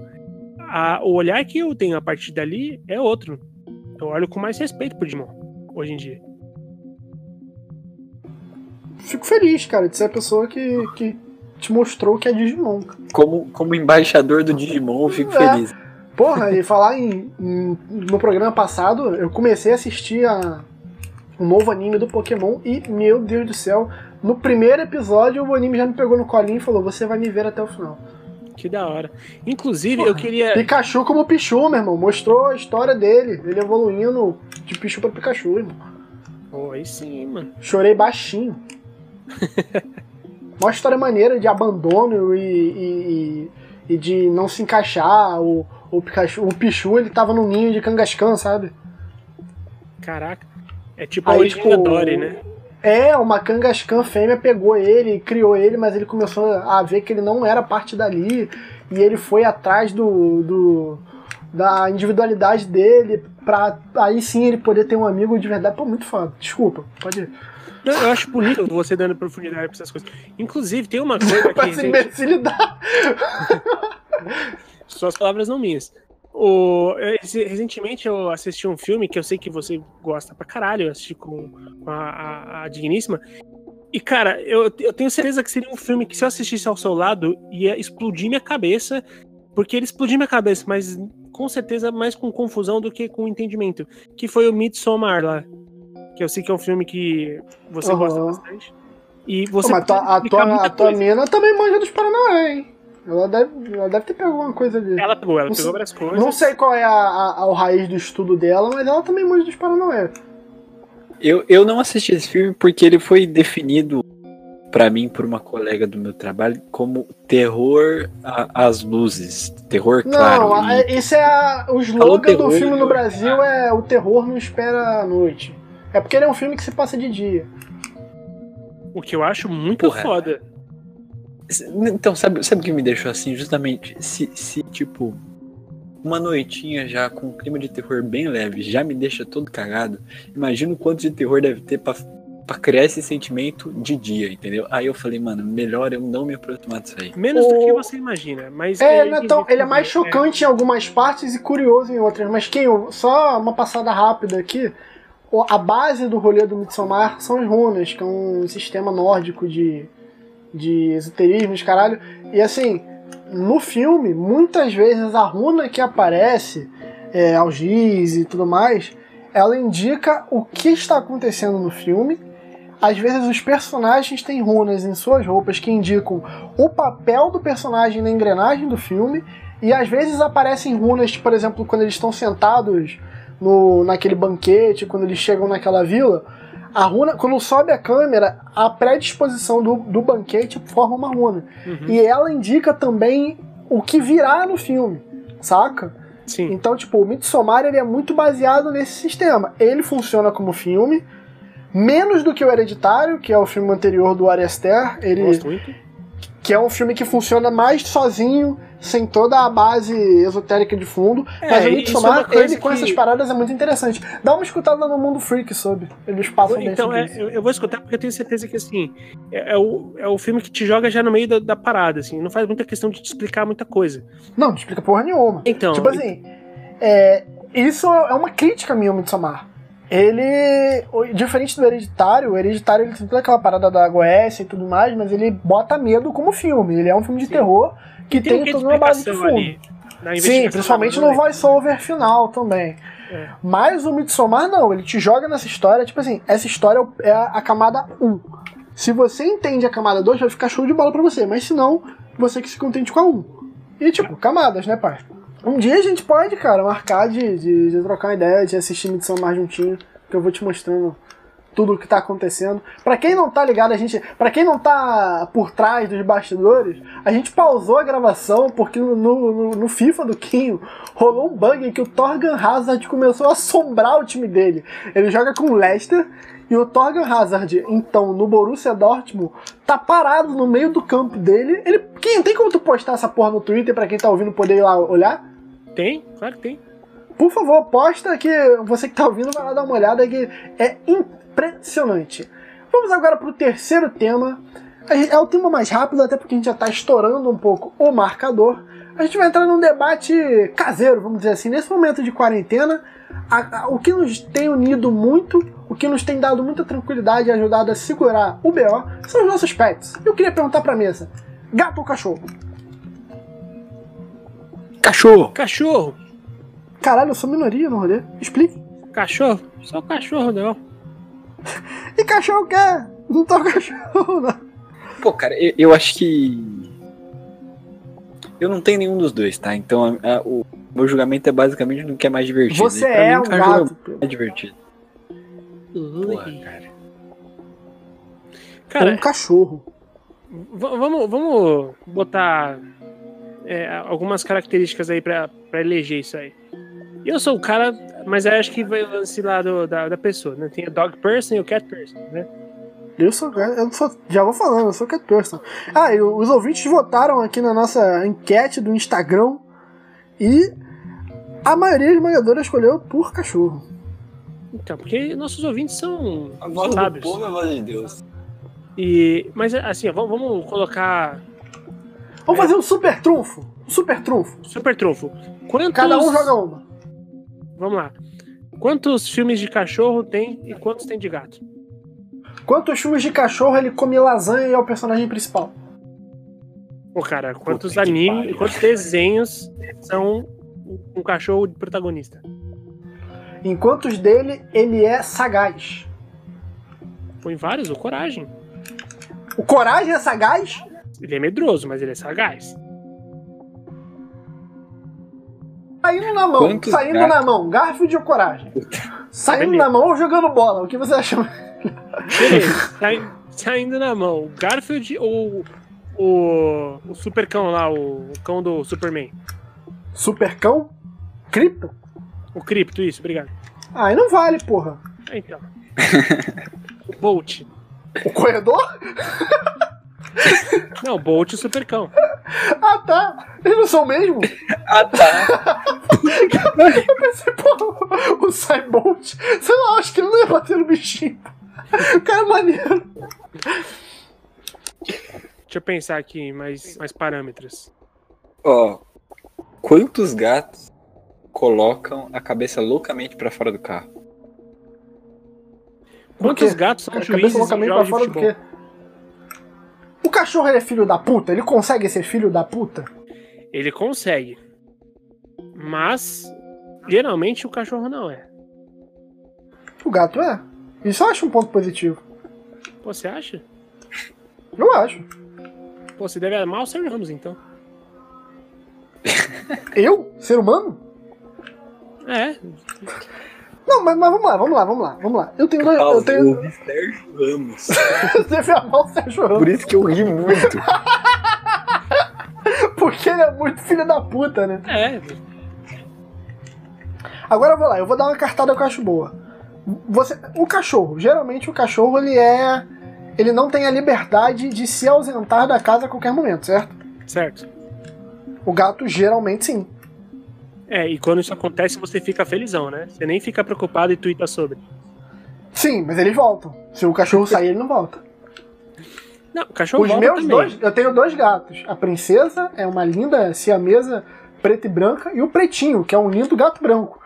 A- o olhar que eu tenho a partir dali é outro. Eu olho com mais respeito pro Digimon, hoje em dia. Fico feliz, cara, de ser a pessoa que, que te mostrou que é Digimon. Como, como embaixador do Digimon, eu fico É. feliz. Porra, e falar em, em- No programa passado, eu comecei a assistir a, um novo anime do Pokémon e, meu Deus do céu, no primeiro episódio o anime já me pegou no colinho e falou: Você vai me ver até o final. Que da hora. Inclusive, Porra. eu queria. Pikachu como Pichu, meu irmão. Mostrou a história dele, ele evoluindo de Pichu pra Pikachu, irmão. Pô, aí sim, mano. Chorei baixinho. Uma história maneira de abandono e, e- e- e de não se encaixar. O, o, Pikachu, o Pichu ele tava no ninho de Kangaskhan, sabe? Caraca. É tipo a Aí, origem tipo, Dory, né? É, uma Kangaskhan fêmea pegou ele, criou ele, mas ele começou a ver que ele não era parte dali. E ele foi atrás do, do- da individualidade dele pra aí sim ele poder ter um amigo de verdade. Pô, muito foda. Desculpa, pode ir. Não, eu acho bonito você dando profundidade pra essas coisas. Inclusive, tem uma coisa que. Pra essa imbecilidade. Suas palavras não minhas. O, esse- recentemente eu assisti um filme que eu sei que você gosta pra caralho. Eu assisti com, com a, a- a Digníssima. E, cara, eu, eu tenho certeza que seria um filme que se eu assistisse ao seu lado ia explodir minha cabeça. Porque ele explodiu minha cabeça, mas com certeza mais com confusão do que com entendimento. Que foi o Midsommar lá. Que eu sei que é um filme que você Aham. gosta bastante. E Pô, você mas tua- pode a, tua, a tua mina também manja dos Paranauê, hein? Ela deve, ela deve ter pego alguma coisa ali. Ela pegou, ela Não pegou sei- várias coisas. Não sei qual é a, a, a- o raiz do estudo dela, mas ela também manja dos Paranauê. Eu, eu não assisti esse filme porque ele foi definido pra mim por uma colega do meu trabalho como terror às luzes, terror claro. Não, e- a- esse é a, o slogan do filme no eu- Brasil é o terror não espera a noite. É porque ele é um filme que se passa de dia. O que eu acho muito Porra. foda. Então, sabe, sabe o que me deixou assim? Justamente, se, se tipo, uma noitinha já com um clima de terror bem leve já me deixa todo cagado, imagina o quanto de terror deve ter pra, pra criar esse sentimento de dia, entendeu? Aí eu falei, mano, melhor eu não me aproximar disso aí. Menos do O- que você imagina, mas É, é entendi tão- ele é mais chocante em algumas partes e curioso em outras. Mas quem, só uma passada rápida aqui. A base do rolê do Midsommar são as runas, que é um sistema nórdico de, de esoterismo, de caralho. E assim, no filme, muitas vezes a runa que aparece, é, algiz e tudo mais, ela indica o que está acontecendo no filme. Às vezes os personagens têm runas em suas roupas que indicam o papel do personagem na engrenagem do filme. E às vezes aparecem runas, por exemplo, quando eles estão sentados no, naquele banquete, quando eles chegam naquela vila. A runa, quando sobe a câmera, a predisposição do, do banquete forma uma runa. Uhum. E ela indica também o que virá no filme, saca? Sim. Então, tipo, o Midsommar ele é muito baseado nesse sistema. Ele funciona como filme, menos do que o Hereditário, que é o filme anterior do Ari Aster. Ele, Gosto muito. Que é um filme que funciona mais sozinho, sem toda a base esotérica de fundo. É, mas o é Midsommar, uma coisa ele com que- essas paradas é muito interessante. Dá uma escutada no Mundo Freak sobre. Eles passam bem Então, é, eu, eu vou escutar porque eu tenho certeza que, assim, é, é o, é o filme que te joga já no meio da, da parada, assim, não faz muita questão de te explicar muita coisa. Não, não explica porra nenhuma. Então, Tipo assim, é, isso é uma crítica minha ao Midsommar. Ele, diferente do Hereditário, o Hereditário ele tem toda aquela parada da Goécia e tudo mais, mas ele bota medo como filme. Ele é um filme de Sim. terror que tem, de toda uma base de fundo. Sim, principalmente no voice-over final também. É. Mas o Midsommar não, ele te joga nessa história, tipo assim, essa história é a, a camada 1. Se você entende a camada 2, vai ficar show de bola pra você, mas se não, você que se contente com a 1. E tipo, camadas, né, pai? Um dia a gente pode, cara, marcar de, de, de trocar uma ideia, de assistir Midsommar juntinho, que eu vou te mostrando tudo o que tá acontecendo. Pra quem não tá ligado, a gente, para quem não tá por trás dos bastidores, a gente pausou a gravação porque no, no, no FIFA do Quinho rolou um bug em que o Torgan Hazard começou a assombrar o time dele. Ele joga com o Leicester e o Torgan Hazard, então, no Borussia Dortmund, tá parado no meio do campo dele. Ele, quem tem como tu postar essa porra no Twitter pra quem tá ouvindo poder ir lá olhar? Tem? Claro que tem. Por favor, posta que você que tá ouvindo vai lá dar uma olhada que é impressionante. Vamos agora pro terceiro tema. A É o tema mais rápido, até porque a gente já tá estourando um pouco o marcador. A gente vai entrar num debate caseiro, vamos dizer assim, nesse momento de quarentena. a- a- o que nos tem unido muito, o que nos tem dado muita tranquilidade e ajudado a segurar o BO são os nossos pets. Eu queria perguntar pra mesa: gato ou cachorro? Cachorro! Cachorro! Caralho, eu sou minoria no rolê. Explique. Cachorro? Só cachorro não. E cachorro quer? Não tô cachorro, não. Pô, cara, eu, eu acho que. Eu não tenho nenhum dos dois, tá? Então a- a- o meu julgamento é basicamente no que é mais divertido. Você pra é mim, um cachorro gato. É divertido. Porra, cara. Cara, um cachorro. vamos, vamos botar é, algumas características aí pra, pra eleger isso aí. Eu sou o cara, mas eu acho que vai o lance lá do- da, da pessoa, né? Tem a dog person e o cat person, né? Eu sou, eu sou, já vou falando, eu sou cat person. Ah, e os ouvintes votaram aqui na nossa enquete do Instagram e a maioria esmagadora escolheu por cachorro. Então, porque nossos ouvintes são A voz do povo é a voz de Deus. E, mas assim, ó, vamos colocar Vamos fazer um super trunfo. Um super trunfo. super trunfo. Quantos, Cada um joga uma. Vamos lá. Quantos filmes de cachorro tem e quantos tem de gato? Quantos filmes de cachorro ele come lasanha e é o personagem principal? Pô, cara, quantos animes, quantos desenhos são um cachorro de protagonista? Em quantos dele ele é sagaz? Põe vários, o Coragem. O Coragem é sagaz? Ele é medroso, mas ele é sagaz. Saindo na mão, Quantos saindo gatos? na mão, Garfield ou Coragem? Saindo Beleza. na mão ou jogando bola? O que você acha? Beleza, sai- saindo na mão. O Garfield ou o, o super cão lá, o, o cão do Superman? Supercão? Cripto? O Crypto, isso, obrigado. Aí não vale, porra. Ah, Então. o Bolt. O corredor? Não, o Bolt e o super cão. Ah, tá. Eles não são mesmo? Ah, tá. Eu pensei, porra, o Cybolt. Sei lá, acho que ele não ia bater no bichinho. O cara é maneiro. Deixa eu pensar aqui mais, mais parâmetros. Ó, quantos gatos colocam a cabeça loucamente pra fora do carro? Quantos gatos são juízes em jogos de futebol? O cachorro é filho da puta? Ele consegue ser filho da puta? Ele consegue. Mas, geralmente, o cachorro não é. O gato é. Isso eu acho um ponto positivo. Pô, você acha? Eu acho. Pô, você deve amar o Sérgio Ramos, então. Eu? Ser humano? É, Não, mas, mas vamos lá, vamos lá, vamos lá, vamos lá. Eu tenho dois. Eu tenho. ouvi Sérgio Ramos. Você vê a mão Sérgio Ramos. Por isso que eu ri muito. Porque ele é muito filho da puta, né? é. Agora eu vou lá, eu vou dar uma cartada que eu acho boa. Você, o cachorro, geralmente o cachorro ele é. Ele não tem a liberdade de se ausentar da casa a qualquer momento, certo? Certo. O gato geralmente sim. É, e quando isso acontece, você fica felizão, né? Você nem fica preocupado e tuita sobre. Sim, mas eles voltam. Se o cachorro sair, ele não volta. Não, o cachorro Os volta meus também. dois, eu tenho dois gatos. A princesa é uma linda siamesa preta e branca e o pretinho, que é um lindo gato branco.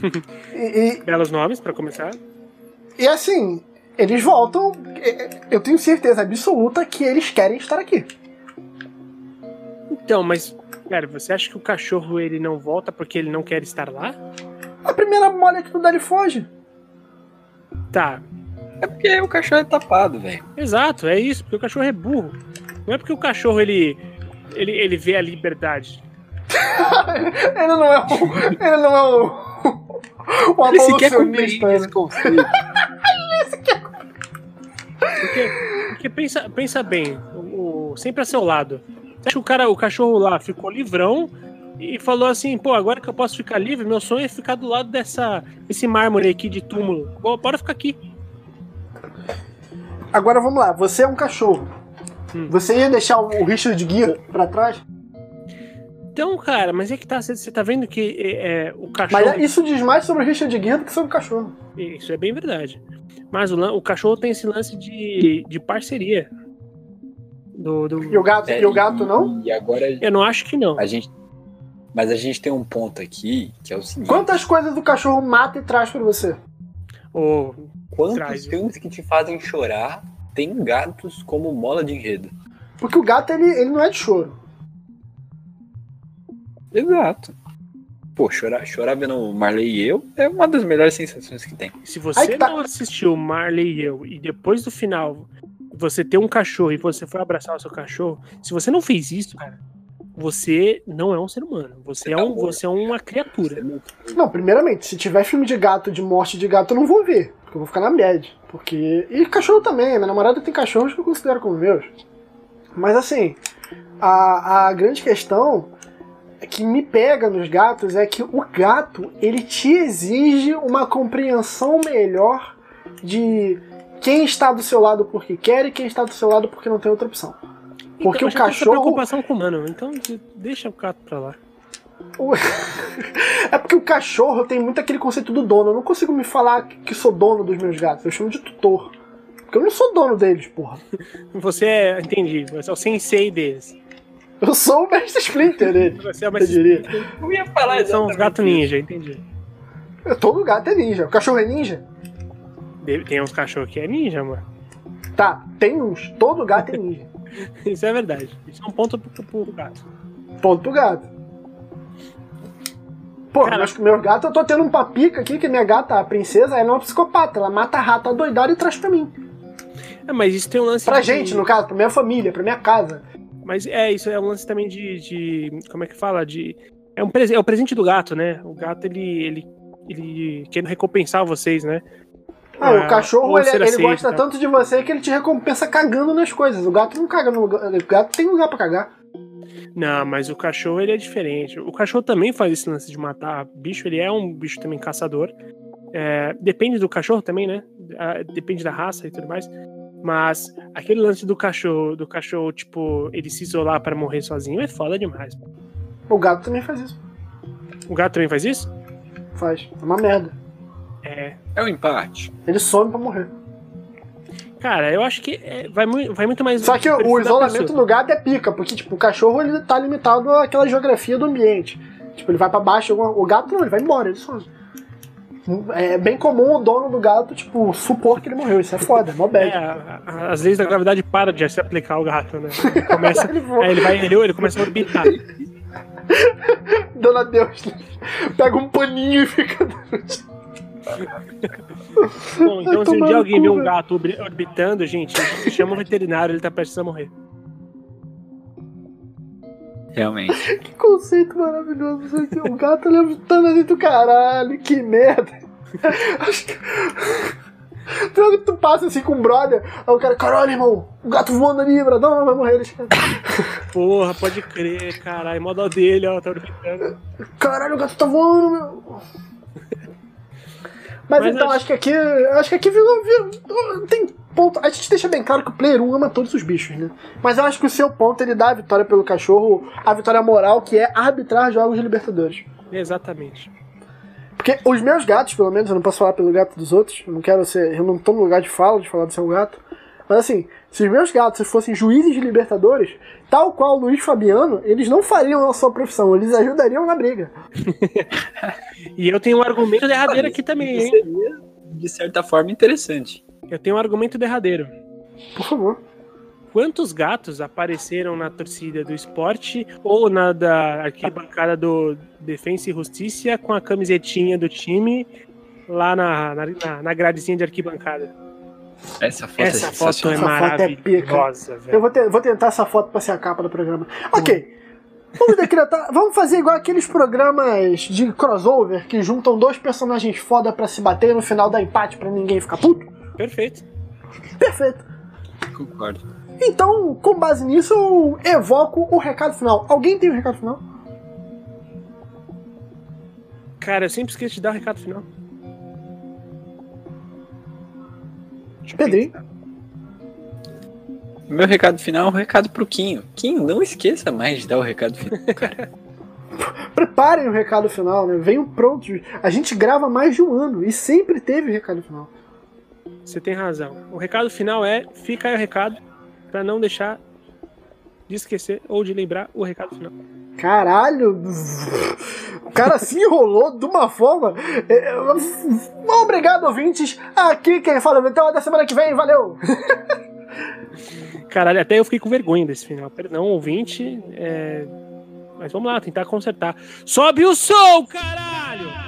e, Belos nomes, pra começar. e, e assim, eles voltam. e- Eu tenho certeza absoluta que eles querem estar aqui. Então, mas, cara, você acha que o cachorro ele não volta porque ele não quer estar lá? A primeira molha que tu dá, ele foge. Tá, É porque o cachorro é tapado, velho. exato, é isso, porque o cachorro é burro. Não é porque o cachorro ele, ele, ele vê a liberdade. Ele não é o. Ele não é o. O Ele sequer compreende né? esse conceito. Porque, porque pensa, pensa bem, o, o- sempre a seu lado. O cara, o cachorro lá ficou livrão e falou assim, pô, agora que eu posso ficar livre, meu sonho é ficar do lado dessa, desse mármore aqui de túmulo. Pô, bora ficar aqui. Agora vamos lá, você é um cachorro. Hum. Você ia deixar o Richard Gere pra trás? Então, cara, mas é que tá, você tá vendo que é, é, o cachorro. Mas isso diz mais sobre o Richard Gere do que sobre o cachorro. Isso é bem verdade. Mas o, o cachorro tem esse lance de, de parceria. Do, do- E o gato, É, e o gato não? E agora Eu não acho que não. a gente. Mas a gente tem um ponto aqui que é o seguinte: Quantas coisas o cachorro mata e traz pra você? Ô, quantos traz? filmes que te fazem chorar tem gatos como mola de enredo? Porque o gato, ele, ele não é de choro. Exato. Pô, chorar, chorar vendo o Marley e eu é uma das melhores sensações que tem. se você que tá. não assistiu Marley e eu e depois do final você ter um cachorro e você foi abraçar o seu cachorro, se você não fez isso, cara, você não é um ser humano. Você, Você é, tá um, você é uma criatura. Não, primeiramente, se tiver filme de gato, de morte de gato, eu não vou ver. Porque eu vou ficar na média. Porque. E cachorro também. Minha namorada tem cachorros que eu considero como meus. Mas assim, a, a grande questão é que me pega nos gatos é que o gato, ele te exige uma compreensão melhor de quem está do seu lado porque quer e quem está do seu lado porque não tem outra opção. Porque então, o já tem cachorro- preocupação com o humano, então de- deixa o gato pra lá. É porque o cachorro tem muito aquele conceito do dono. Eu não consigo me falar que sou dono dos meus gatos. Eu chamo de tutor. Porque eu não sou dono deles, porra. Você é, entendi, você é o sensei deles. Eu sou o mestre Splinter dele. Você é o Eu diria. Eu ia falar São os gatos ninja, entendi. Todo gato é ninja. O cachorro é ninja? Tem uns cachorros que é ninja, mano. Tá, tem uns. Todo gato é ninja. Isso é verdade. Isso é um ponto pro, pro gato. Ponto pro gato. Pô, Cara- meus, meus gatos, eu tô tendo um papica aqui, que minha gata, a princesa, ela é uma psicopata. Ela mata rato adoidado e traz pra mim. É, mas isso tem um lance Pra de- gente, no caso, pra minha família, pra minha casa. Mas é, isso é um lance também de. de- como é que fala? De. É, um é o presente do gato, né? O gato, ele. ele, ele quer recompensar vocês, né? Ah, o cachorro, ou ele, ele gosta tá? tanto de você que ele te recompensa cagando nas coisas. O gato não caga no lugar. O gato tem lugar pra cagar. Não, mas o cachorro, ele é diferente. O cachorro também faz esse lance de matar bicho, ele é um bicho também caçador. É, depende do cachorro também, né? Depende da raça e tudo mais. Mas aquele lance do cachorro, do cachorro, tipo, ele se isolar pra morrer sozinho é foda demais. O gato também faz isso. O gato também faz isso? Faz. É uma merda. É. É um empate. Ele some pra morrer. Cara, eu acho que é, vai, muito, vai muito mais. Só que o isolamento do gato é pica, porque tipo, o cachorro ele tá limitado àquela geografia do ambiente. Tipo, ele vai pra baixo, o gato não, ele vai embora, ele some. É bem comum o dono do gato, tipo, supor que ele morreu. Isso é foda, é mó É, bad. a- a- as leis da gravidade param de se aplicar ao gato, né? Ele começa, Ele é, ele vai, ele, ele começa a orbitar. Dona Deus, pega um paninho e fica. Bom, então se um dia alguém vê um gato orbi- orbitando, gente, chama o veterinário, ele tá prestes a morrer. Realmente. Que conceito maravilhoso. isso aqui. O gato levantando ali do caralho, que merda. Acho que. Que tu passa assim com um brother, aí o cara, caralho, irmão, o gato voando ali, bradão, vai morrer. Porra, pode crer, caralho, mó dó dele, ó, tá orbitando. Caralho, o gato tá voando, meu. Mas, Mas então, acho... acho... que aqui. Acho que aqui virou, virou, Tem ponto. A gente deixa bem claro que o Player 1 ama todos os bichos, né? Mas eu acho que o seu ponto ele dá a vitória pelo cachorro, a vitória moral, que é arbitrar jogos de Libertadores. Exatamente. Porque os meus gatos, pelo menos, eu não posso falar pelo gato dos outros, eu não quero ser. Eu não tô no lugar de fala, de falar do seu gato. Mas assim, se os meus gatos fossem juízes de Libertadores, tal qual o Luiz Fabiano, eles não fariam a sua profissão, eles ajudariam na briga. e eu tenho um argumento derradeiro aqui também, hein? Seria, de certa forma, interessante. Eu tenho um argumento derradeiro. Por favor. Quantos gatos apareceram na torcida do esporte ou na da arquibancada do Defensa e Justiça com a camisetinha do time lá na, na, na gradezinha de arquibancada? Essa foto essa é foto é maravilhosa, é Eu vou, te, vou, tentar essa foto pra ser a capa do programa. Ok. Vamos decretar. vamos fazer igual aqueles programas de crossover que juntam dois personagens foda pra se bater no final da empate pra ninguém ficar puto? Perfeito. Perfeito. Concordo. Então, com base nisso, eu evoco o recado final. Alguém tem o um recado final? Cara, eu sempre esqueço de dar o recado final. Pedrinho. Meu recado final é um recado pro Quinho. Quinho, não esqueça mais de dar o recado final, cara. Preparem o recado final, né? Venham prontos. A gente grava mais de um ano e sempre teve recado final. Você tem razão. O recado final é: fica aí o recado para não deixar de esquecer ou de lembrar o recado final. Caralho! O cara se enrolou de uma forma. É, é, obrigado, ouvintes. Aqui quem fala então é da semana que vem. Valeu! Caralho, até eu fiquei com vergonha desse final. Perdão, ouvinte. É... Mas vamos lá, tentar consertar. Sobe o som, caralho!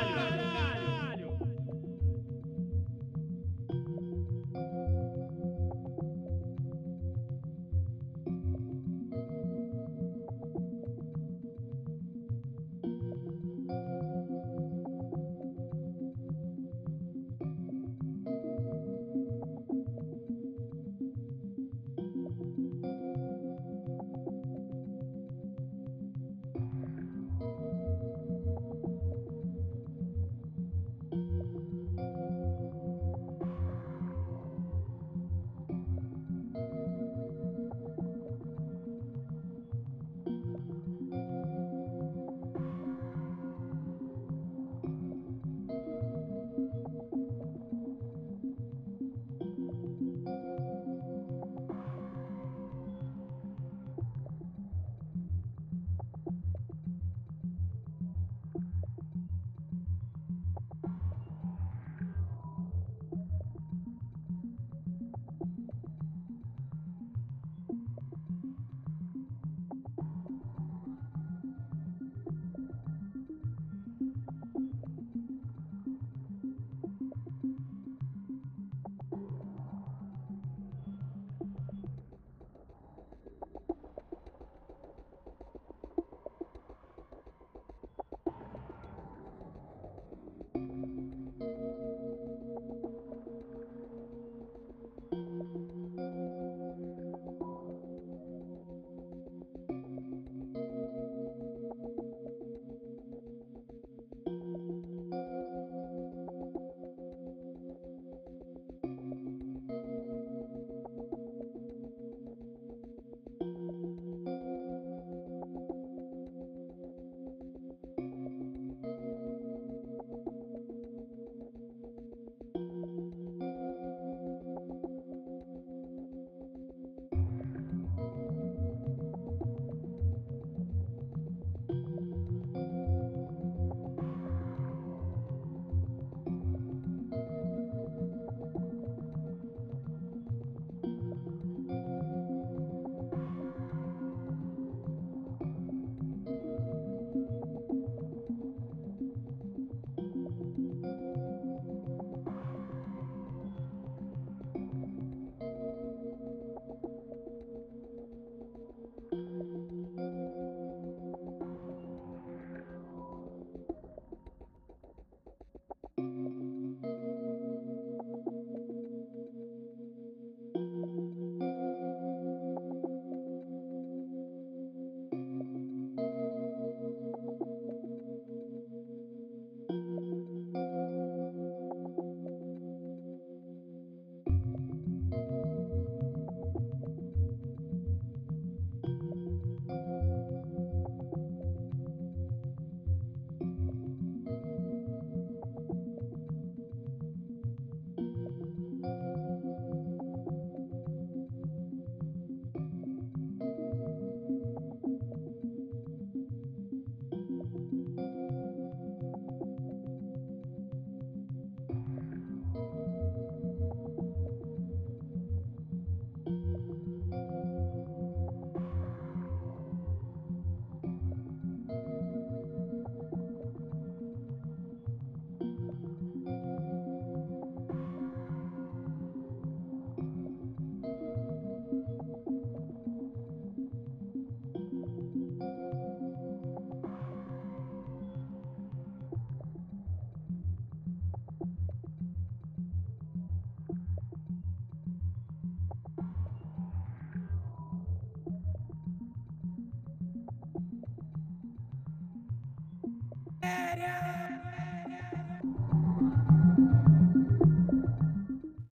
yeah.